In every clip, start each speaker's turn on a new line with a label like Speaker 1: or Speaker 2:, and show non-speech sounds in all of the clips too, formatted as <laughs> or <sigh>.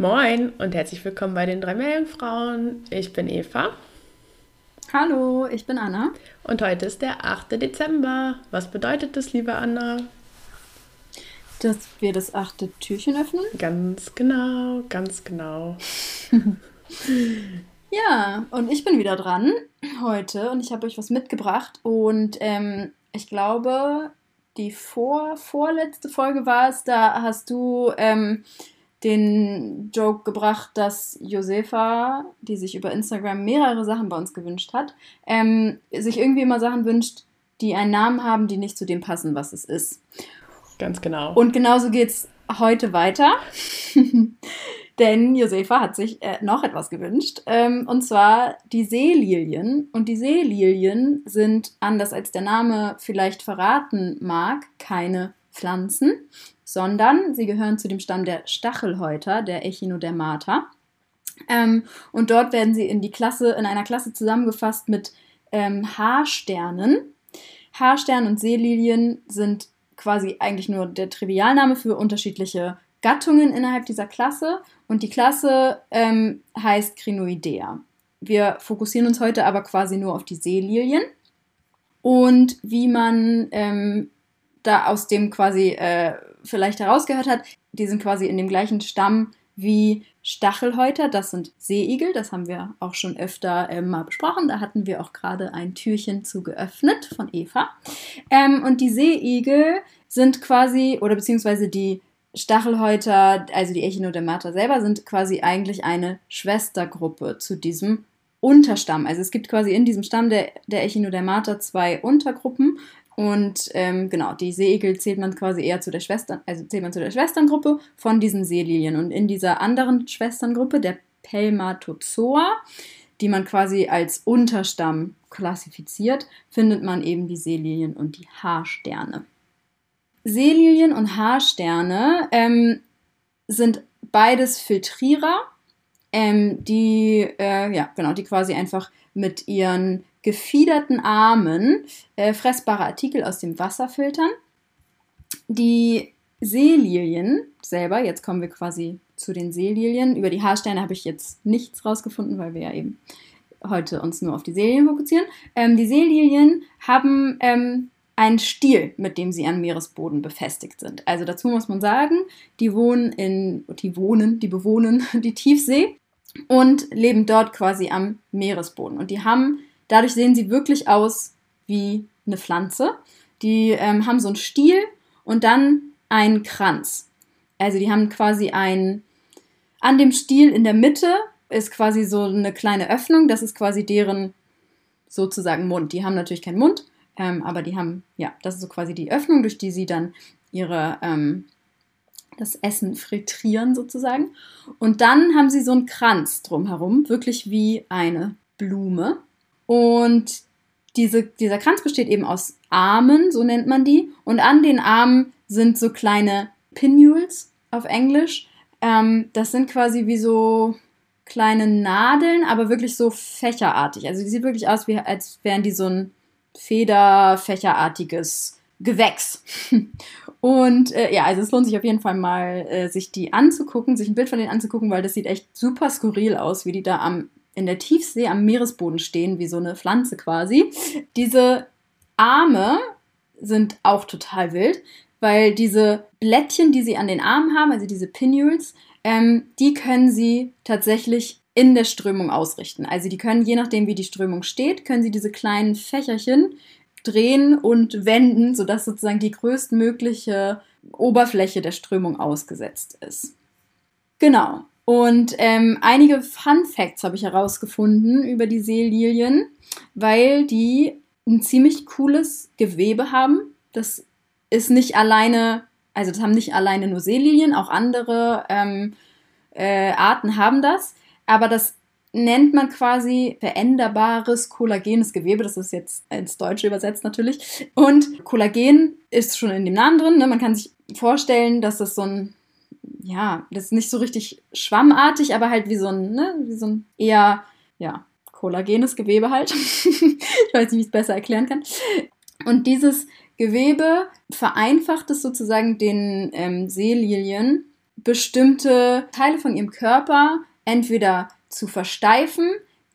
Speaker 1: Moin und herzlich willkommen bei den drei Meerjungfrauen. Ich bin Eva
Speaker 2: Hallo, ich bin Anna.
Speaker 1: und heute ist der 8. Dezember. Was bedeutet das, liebe Anna?
Speaker 2: Dass wir das achte Türchen öffnen.
Speaker 1: Ganz genau, ganz genau. <laughs>
Speaker 2: Ja, und ich bin wieder dran heute und ich habe euch was mitgebracht. Und ähm, ich glaube, die vor, vorletzte Folge war es, da hast du ähm, den Joke gebracht, dass Josefa, die sich über Instagram mehrere Sachen bei uns gewünscht hat, ähm, sich irgendwie immer Sachen wünscht, die einen Namen haben, die nicht zu dem passen, was es ist.
Speaker 1: Ganz genau.
Speaker 2: Und genauso geht's heute weiter. <laughs> Denn Josefa hat sich äh, noch etwas gewünscht. Ähm, und zwar die Seelilien. Und die Seelilien sind, anders als der Name vielleicht verraten mag, keine Pflanzen, sondern sie gehören zu dem Stamm der Stachelhäuter, der Echinodermata. Ähm, und dort werden sie in die Klasse, in einer Klasse zusammengefasst mit ähm, Haarsternen. Haarstern und Seelilien sind quasi eigentlich nur der Trivialname für unterschiedliche Gattungen innerhalb dieser Klasse. Und die Klasse ähm, heißt Crinoidea. Wir fokussieren uns heute aber quasi nur auf die Seelilien und wie man ähm, da aus dem quasi äh, vielleicht herausgehört hat, die sind quasi in dem gleichen Stamm wie Stachelhäuter, das sind Seeigel, das haben wir auch schon öfter ähm, mal besprochen. Da hatten wir auch gerade ein Türchen zu geöffnet von Eva. Ähm, und die Seeigel sind quasi, oder beziehungsweise die Stachelhäuter, also die Echinodermata selber, sind quasi eigentlich eine Schwestergruppe zu diesem Unterstamm. Also es gibt quasi in diesem Stamm der, der Echinodermata zwei Untergruppen. Und ähm, genau, die Seeigel zählt man quasi eher zu der Schwestern, also zählt man zu der Schwesterngruppe von diesen Seelilien. Und in dieser anderen Schwesterngruppe, der Pelmatozoa, die man quasi als Unterstamm klassifiziert, findet man eben die Seelilien und die Haarsterne. Seelilien und Haarsterne ähm, sind beides Filtrierer, ähm, die, äh, ja, genau, die quasi einfach mit ihren gefiederten Armen äh, fressbare Artikel aus dem Wasser filtern. Die Seelilien selber, jetzt kommen wir quasi zu den Seelilien. Über die Haarsterne habe ich jetzt nichts rausgefunden, weil wir ja eben heute uns nur auf die Seelilien fokussieren. Ähm, die Seelilien haben ähm, einen Stiel, mit dem sie am Meeresboden befestigt sind. Also dazu muss man sagen, die wohnen in, die wohnen, die bewohnen <laughs> die Tiefsee und leben dort quasi am Meeresboden. Und die haben, dadurch sehen sie wirklich aus wie eine Pflanze. Die ähm, haben so einen Stiel und dann einen Kranz. Also die haben quasi ein, an dem Stiel in der Mitte ist quasi so eine kleine Öffnung, das ist quasi deren sozusagen Mund. Die haben natürlich keinen Mund, ähm, aber die haben, ja, das ist so quasi die Öffnung, durch die sie dann ihre, ähm, das Essen frittieren sozusagen. Und dann haben sie so einen Kranz drumherum, wirklich wie eine Blume. Und diese, dieser Kranz besteht eben aus Armen, so nennt man die. Und an den Armen sind so kleine Pinnules auf Englisch. Ähm, das sind quasi wie so kleine Nadeln, aber wirklich so fächerartig. Also die sieht wirklich aus, wie, als wären die so ein Federfächerartiges Gewächs. <laughs> Und äh, ja, also es lohnt sich auf jeden Fall mal, äh, sich die anzugucken, sich ein Bild von denen anzugucken, weil das sieht echt super skurril aus, wie die da am, in der Tiefsee am Meeresboden stehen, wie so eine Pflanze quasi. Diese Arme sind auch total wild, weil diese Blättchen, die sie an den Armen haben, also diese Pinnules, ähm, die können sie tatsächlich in der Strömung ausrichten. Also die können, je nachdem wie die Strömung steht, können sie diese kleinen Fächerchen drehen und wenden, sodass sozusagen die größtmögliche Oberfläche der Strömung ausgesetzt ist. Genau. Und ähm, einige Fun Facts habe ich herausgefunden über die Seelilien, weil die ein ziemlich cooles Gewebe haben. Das ist nicht alleine, also das haben nicht alleine nur Seelilien, auch andere ähm, äh, Arten haben das. Aber das nennt man quasi veränderbares kollagenes Gewebe. Das ist jetzt ins Deutsche übersetzt natürlich. Und Kollagen ist schon in dem Namen drin. Ne? Man kann sich vorstellen, dass das so ein, ja, das ist nicht so richtig schwammartig, aber halt wie so ein, ne? wie so ein eher, ja, kollagenes Gewebe halt. <laughs> ich weiß nicht, wie ich es besser erklären kann. Und dieses Gewebe vereinfacht es sozusagen den ähm, Seelilien, bestimmte Teile von ihrem Körper entweder zu versteifen,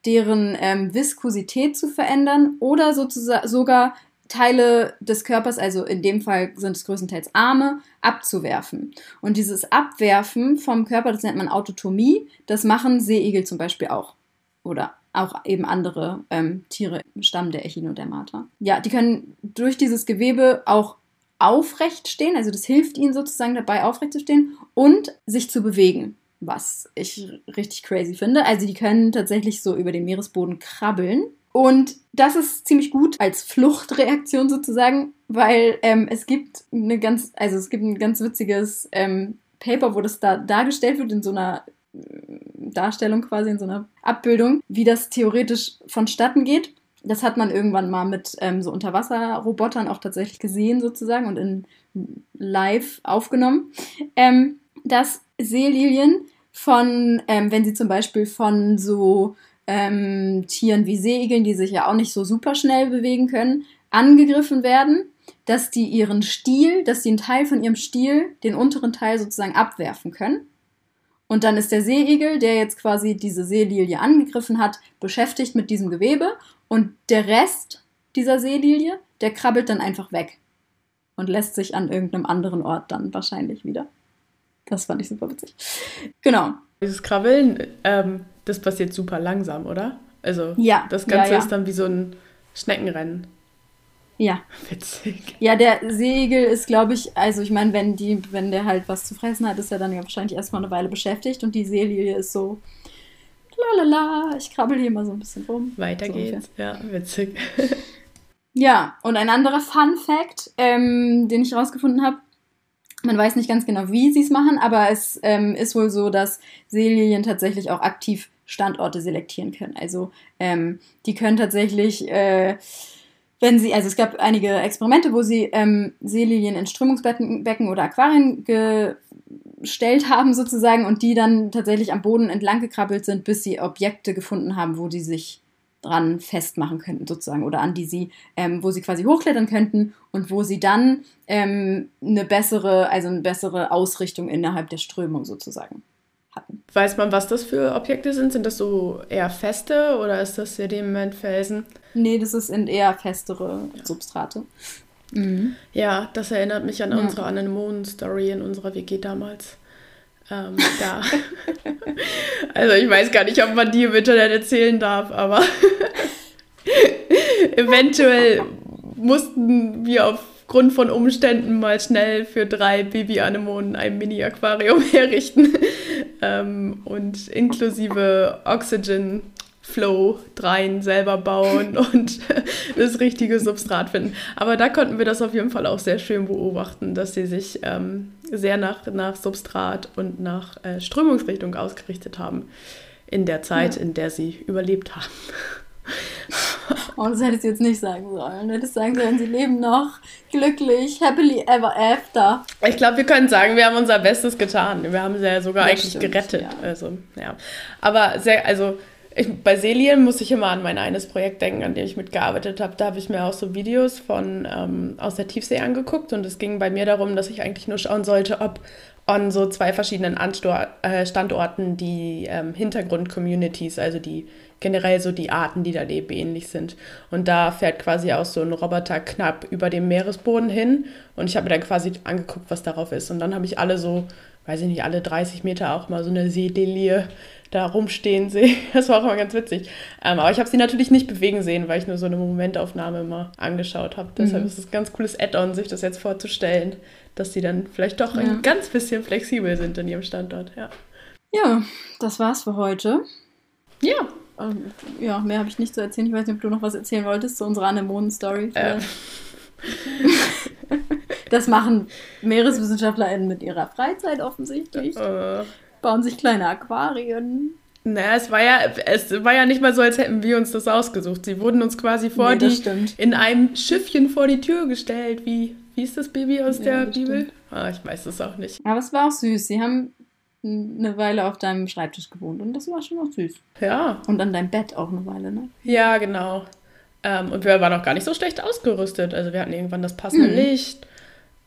Speaker 2: deren ähm, Viskosität zu verändern oder sozusagen sogar Teile des Körpers, also in dem Fall sind es größtenteils Arme, abzuwerfen. Und dieses Abwerfen vom Körper, das nennt man Autotomie, das machen Seeigel zum Beispiel auch. Oder auch eben andere ähm, Tiere im Stamm der Echinodermata. Ja, die können durch dieses Gewebe auch aufrecht stehen, also das hilft ihnen sozusagen dabei, aufrecht zu stehen und sich zu bewegen was ich richtig crazy finde. Also die können tatsächlich so über den Meeresboden krabbeln. Und das ist ziemlich gut als Fluchtreaktion sozusagen, weil ähm, es gibt eine ganz, also es gibt ein ganz witziges ähm, Paper, wo das da dargestellt wird in so einer äh, Darstellung quasi, in so einer Abbildung, wie das theoretisch vonstatten geht. Das hat man irgendwann mal mit ähm, so Unterwasserrobotern auch tatsächlich gesehen sozusagen und in live aufgenommen, ähm, dass Seelilien von, ähm, wenn sie zum Beispiel von so ähm, Tieren wie Seeigeln, die sich ja auch nicht so super schnell bewegen können, angegriffen werden, dass die ihren Stiel, dass sie einen Teil von ihrem Stiel, den unteren Teil sozusagen abwerfen können. Und dann ist der Seeigel, der jetzt quasi diese Seelilie angegriffen hat, beschäftigt mit diesem Gewebe und der Rest dieser Seelilie, der krabbelt dann einfach weg und lässt sich an irgendeinem anderen Ort dann wahrscheinlich wieder. Das fand ich super witzig. Genau.
Speaker 1: Dieses Krabbeln, ähm, das passiert super langsam, oder? Also
Speaker 2: ja,
Speaker 1: das Ganze
Speaker 2: ja, ja.
Speaker 1: ist dann wie so ein Schneckenrennen.
Speaker 2: Ja. <laughs>
Speaker 1: Witzig.
Speaker 2: Ja, der Seeigel ist, glaube ich, also ich meine, wenn die, wenn der halt was zu fressen hat, ist er dann ja wahrscheinlich erstmal eine Weile beschäftigt und die Seelilie ist so, lalala, ich krabbel hier mal so ein bisschen rum.
Speaker 1: Weiter
Speaker 2: so
Speaker 1: geht's. Ja, witzig.
Speaker 2: Ja, und ein anderer Fun Fact, ähm, den ich rausgefunden habe, man weiß nicht ganz genau, wie sie es machen, aber es ähm, ist wohl so, dass Seelilien tatsächlich auch aktiv Standorte selektieren können. Also ähm, die können tatsächlich, äh, wenn sie, also es gab einige Experimente, wo sie ähm, Seelilien in Strömungsbecken Becken oder Aquarien gestellt haben sozusagen und die dann tatsächlich am Boden entlang gekrabbelt sind, bis sie Objekte gefunden haben, wo die sich dran festmachen könnten sozusagen oder an die sie, ähm, wo sie quasi hochklettern könnten und wo sie dann ähm, eine bessere, also eine bessere Ausrichtung innerhalb der Strömung sozusagen hatten.
Speaker 1: Weiß man, was das für Objekte sind? Sind das so eher feste oder ist das Sedimentfelsen?
Speaker 2: Nee, das sind eher festere Substrate.
Speaker 1: Mhm. Ja, das erinnert mich an
Speaker 2: Ja.
Speaker 1: unsere Anemonen-Story in unserer WG damals. Ähm, da. <laughs> <laughs> also ich weiß gar nicht, ob man die im Internet erzählen darf, aber <laughs> eventuell mussten wir aufgrund von Umständen mal schnell für drei Baby-Anemonen ein Mini-Aquarium <laughs> herrichten ähm, und inklusive Oxygen Flow dreien selber bauen <laughs> und das richtige Substrat finden. Aber da konnten wir das auf jeden Fall auch sehr schön beobachten, dass sie sich ähm, sehr nach, nach Substrat und nach äh, Strömungsrichtung ausgerichtet haben in der Zeit,
Speaker 2: Ja.
Speaker 1: in der sie überlebt haben. <laughs> <laughs>
Speaker 2: Oh, das hättest du jetzt nicht sagen sollen. Du hättest sagen sollen, sie leben noch glücklich, happily ever after.
Speaker 1: Ich glaube, wir können sagen, wir haben unser Bestes getan. Wir haben sie ja sogar
Speaker 2: Das
Speaker 1: eigentlich
Speaker 2: stimmt,
Speaker 1: gerettet.
Speaker 2: ja.
Speaker 1: Also, ja. Aber sehr, also ich, bei Selien muss ich immer an mein eines Projekt denken, an dem ich mitgearbeitet habe. Da habe ich mir auch so Videos von ähm, aus der Tiefsee angeguckt und es ging bei mir darum, dass ich eigentlich nur schauen sollte, ob an so zwei verschiedenen Anstor äh, Standorten die ähm, Hintergrund-Communities, also die generell so die Arten, die da leben, ähnlich sind. Und da fährt quasi auch so ein Roboter knapp über dem Meeresboden hin und ich habe mir dann quasi angeguckt, was darauf ist. Und dann habe ich alle so, weiß ich nicht, alle 30 Meter auch mal so eine Seelilie da rumstehen sehe. <laughs> Das war auch immer ganz witzig. Ähm, aber ich habe sie natürlich nicht bewegen sehen, weil ich nur so eine Momentaufnahme immer angeschaut habe. Deshalb
Speaker 2: Mhm.
Speaker 1: ist es ein ganz cooles Add-on, sich das jetzt vorzustellen, dass sie dann vielleicht doch
Speaker 2: Ja.
Speaker 1: ein ganz bisschen flexibel sind in ihrem Standort. Ja,
Speaker 2: Ja, das war's für heute.
Speaker 1: ja
Speaker 2: Ähm, ja, mehr habe ich nicht zu erzählen. Ich weiß nicht, ob du noch was erzählen wolltest zu unserer Anemonen-Story.
Speaker 1: äh, <laughs>
Speaker 2: Das machen MeereswissenschaftlerInnen mit ihrer Freizeit offensichtlich.
Speaker 1: äh,
Speaker 2: Bauen sich kleine Aquarien.
Speaker 1: naja, es war ja, es war ja nicht mal so, als hätten wir uns das ausgesucht. Sie wurden uns quasi vor
Speaker 2: Nee,
Speaker 1: die,
Speaker 2: stimmt.
Speaker 1: in einem Schiffchen vor die Tür gestellt. Wie, wie ist das Baby aus
Speaker 2: Ja,
Speaker 1: der Bibel? Ah, ich weiß es auch nicht.
Speaker 2: Aber es war auch süß. Sie haben eine Weile auf deinem Schreibtisch gewohnt und das war schon auch süß.
Speaker 1: Ja,
Speaker 2: Und an deinem Bett auch eine Weile, ne?
Speaker 1: ja, genau. Ähm, und wir waren auch gar nicht so schlecht ausgerüstet. Also wir hatten irgendwann das passende
Speaker 2: Mhm.
Speaker 1: Licht.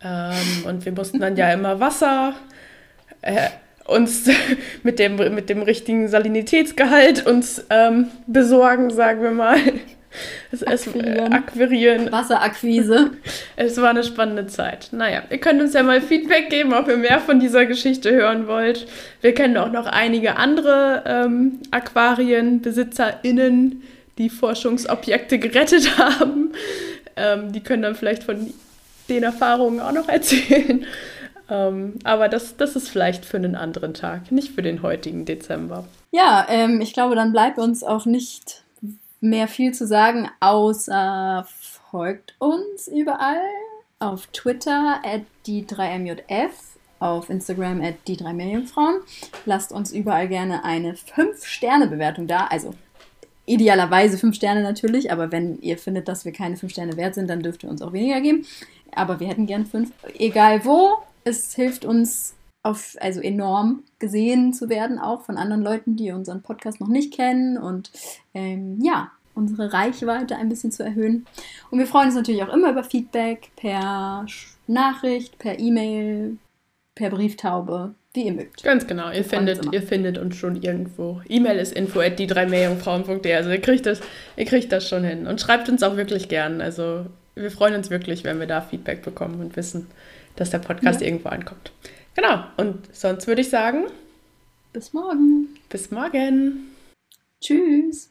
Speaker 1: Ähm, und wir mussten dann ja <laughs> immer Wasser äh, uns <laughs> mit dem, mit dem richtigen Salinitätsgehalt uns ähm, besorgen, sagen wir mal. Es, es, äh,
Speaker 2: Akquirieren.
Speaker 1: akquirieren.
Speaker 2: Wasserakquise. <laughs>
Speaker 1: Es war eine spannende Zeit. Naja, ihr könnt uns ja mal Feedback geben, ob ihr mehr von dieser Geschichte hören wollt. Wir kennen auch noch einige andere ähm, AquarienbesitzerInnen, die Forschungsobjekte gerettet <laughs> haben. Ähm, die können dann vielleicht von den Erfahrungen auch noch <laughs> erzählen. Ähm, aber das, das ist vielleicht für einen anderen Tag, nicht für den heutigen Dezember.
Speaker 2: Ja, ähm, ich glaube, dann bleibt uns auch nicht mehr viel zu sagen, außer folgt uns überall auf Twitter at die 3MJF, auf Instagram at die 3 Meerjungfrauen. Lasst uns überall gerne eine 5-Sterne-Bewertung da. Also idealerweise 5 Sterne natürlich, aber wenn ihr findet, dass wir keine 5 Sterne wert sind, dann dürft ihr uns auch weniger geben. Aber wir hätten gern 5. Egal wo, es hilft uns auf, also enorm gesehen zu werden, auch von anderen Leuten, die unseren Podcast noch nicht kennen und ähm, ja, unsere Reichweite ein bisschen zu erhöhen. Und wir freuen uns natürlich auch immer über Feedback per Nachricht, per E-Mail, per Brieftaube, wie ihr mögt.
Speaker 1: Ganz genau, ihr findet, ihr findet uns schon irgendwo. E-Mail ist info at die drei Meerjungfrauen.de. Also ihr kriegt, das, ihr kriegt das schon hin. Und schreibt uns auch wirklich gern. Also wir freuen uns wirklich, wenn wir da Feedback bekommen und wissen, dass der Podcast
Speaker 2: Ja.
Speaker 1: irgendwo ankommt. Genau. Und sonst würde ich sagen,
Speaker 2: Bis morgen.
Speaker 1: bis morgen.
Speaker 2: Tschüss.